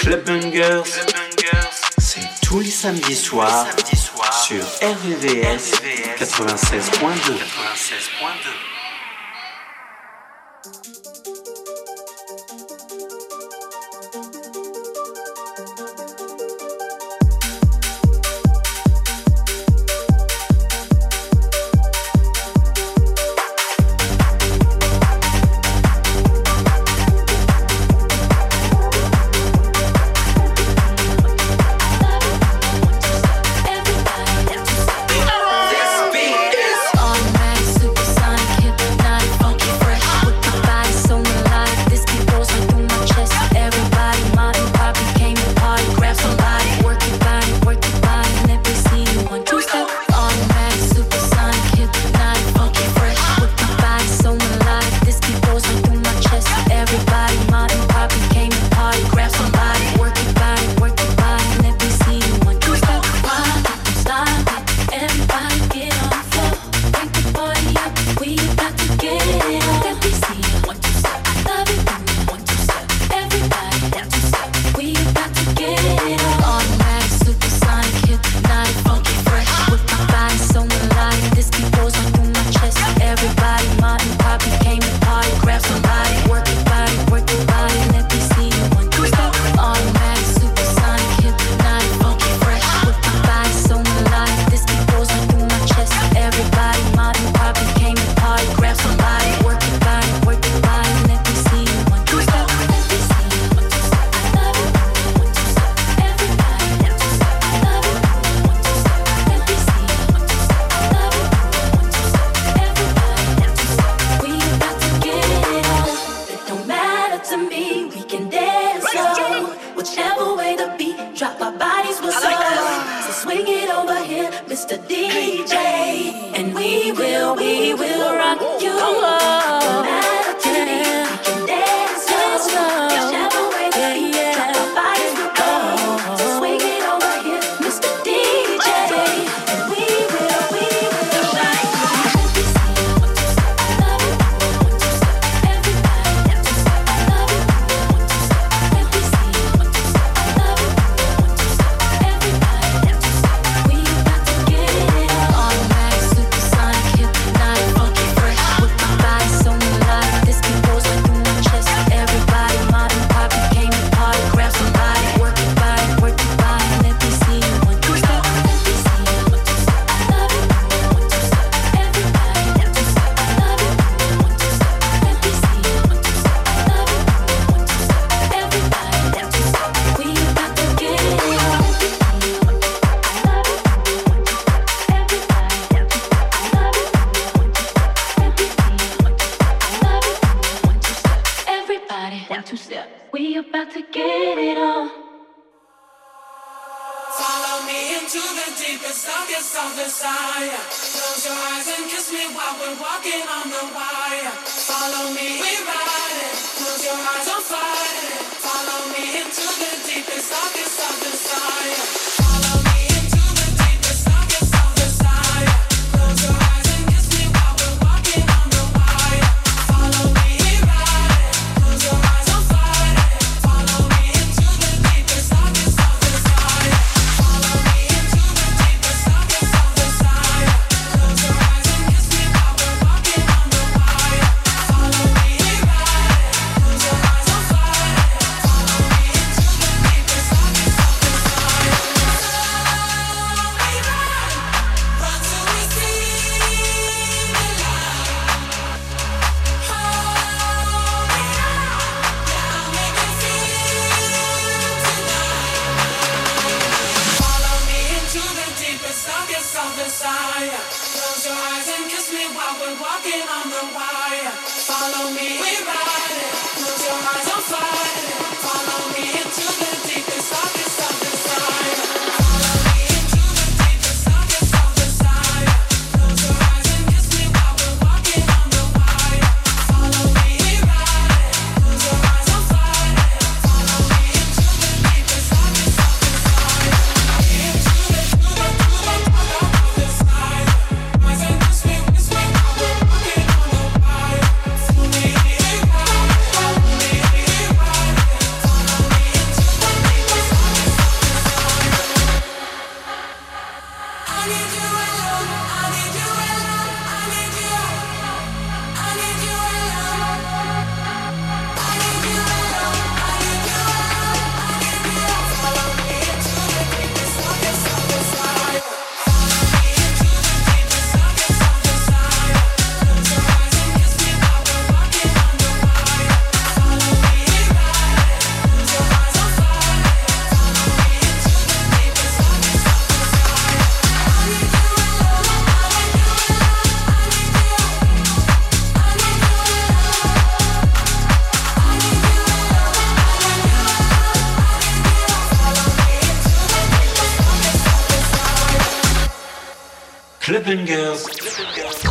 Club Bungers, c'est tous les samedis soirs sur RVVS 96.2.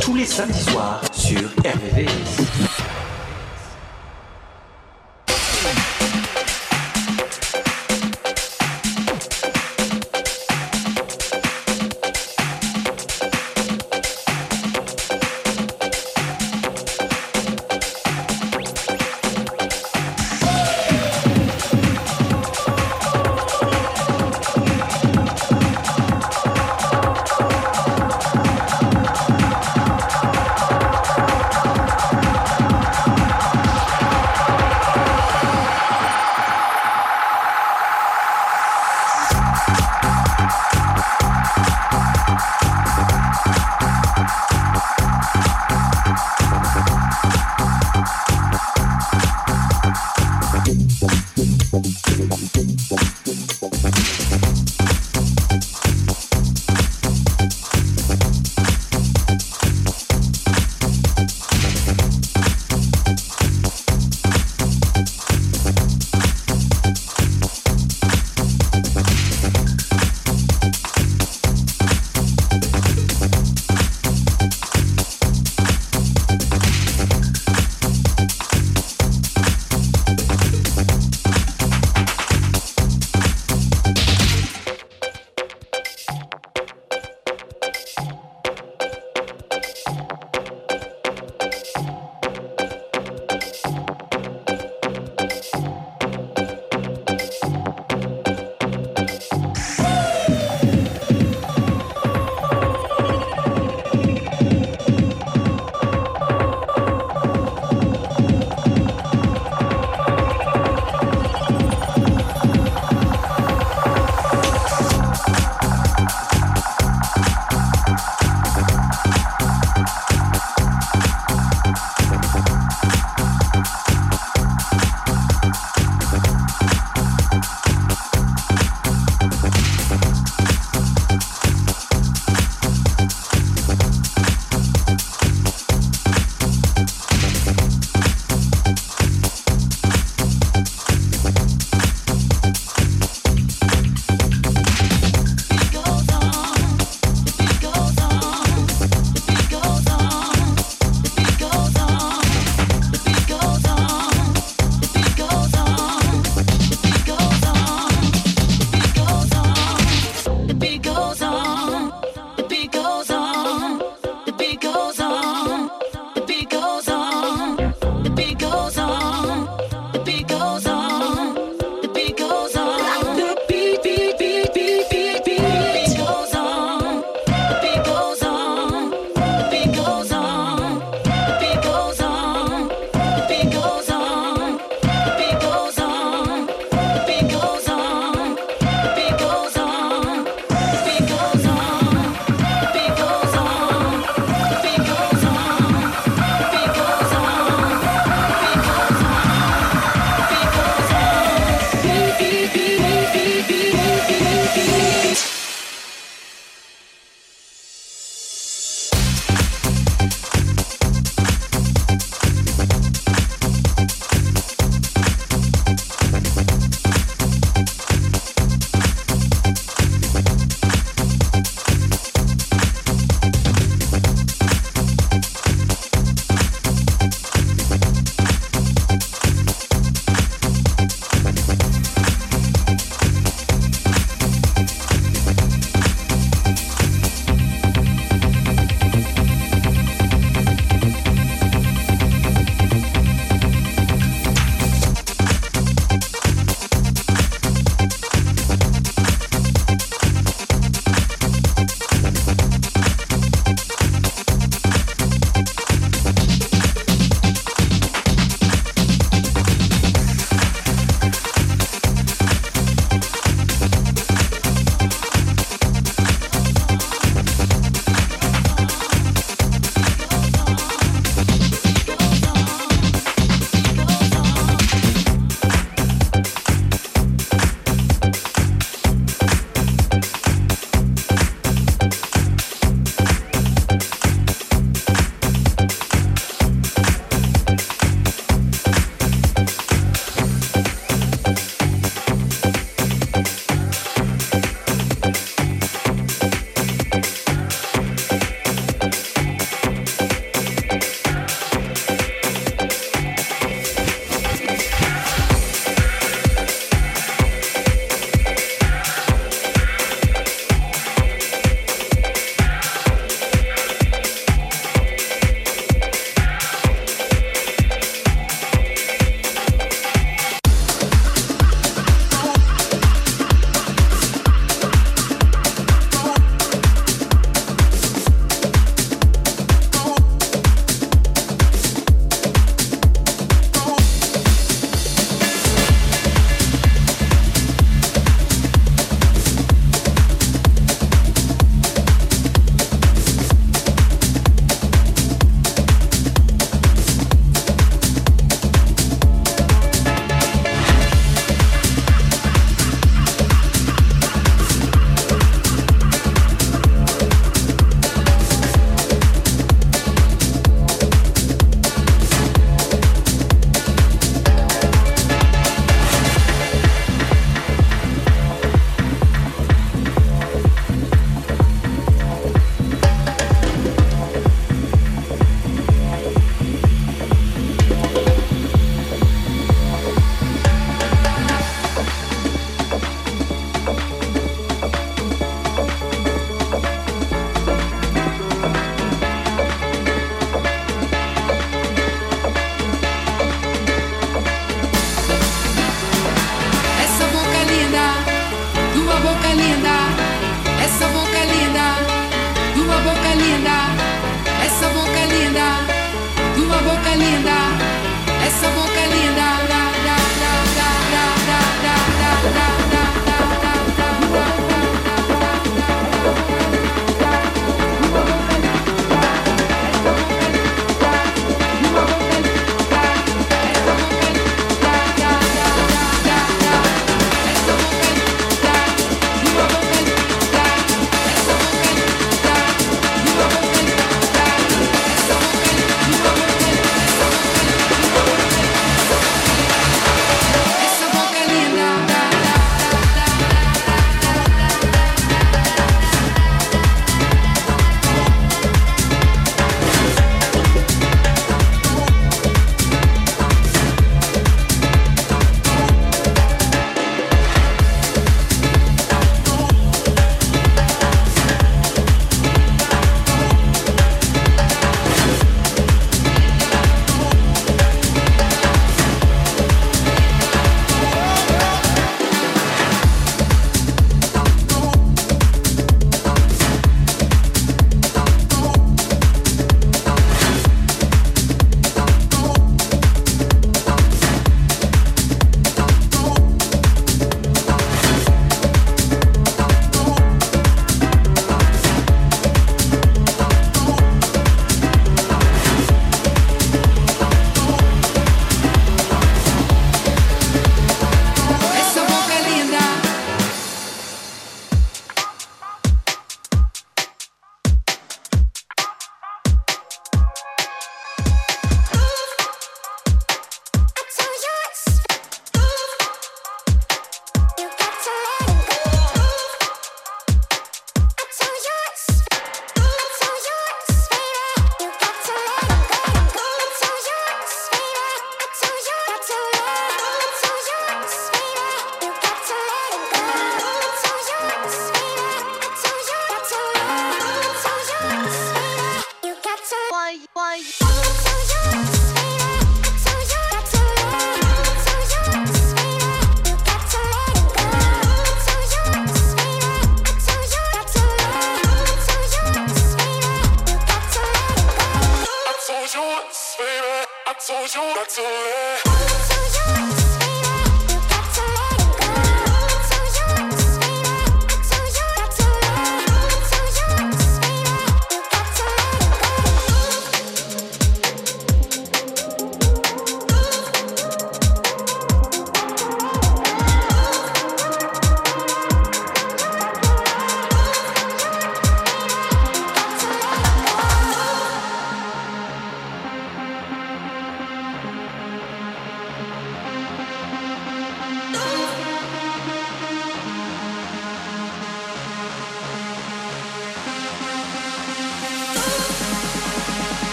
Tous les samedis soirs sur RVV.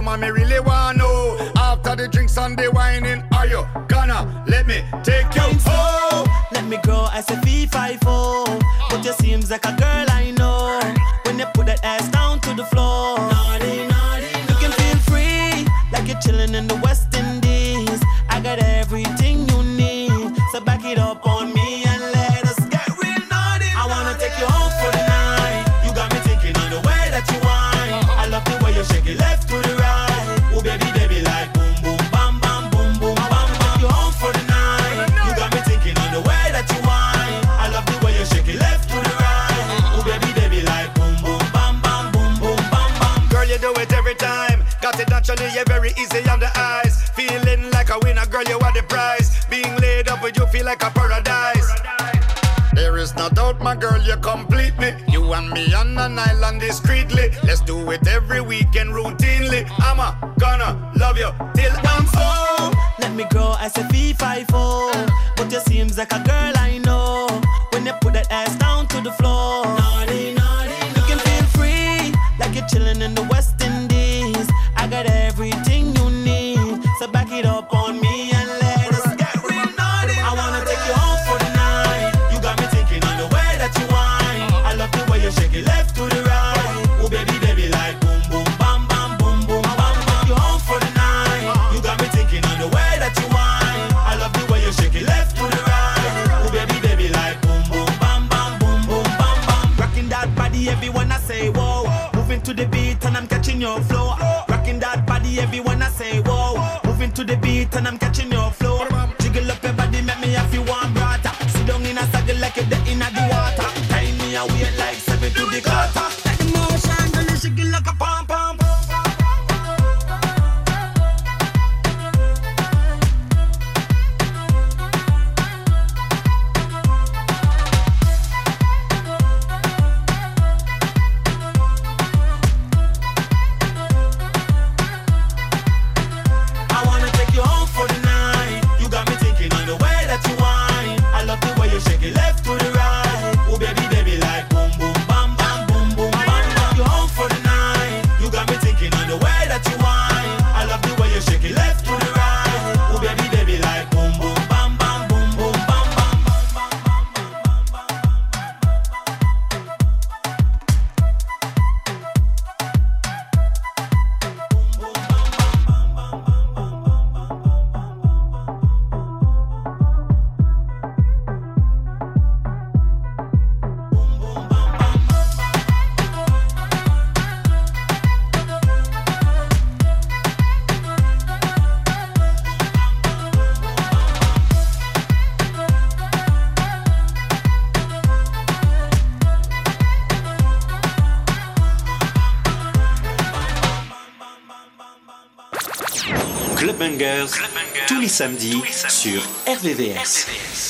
so man, me really wanna know. After the drinks and the whining, are you gonna let me take you home? Let me grow as a V5O. But you seems like a Tous les samedis, sur RVVS. RVVS.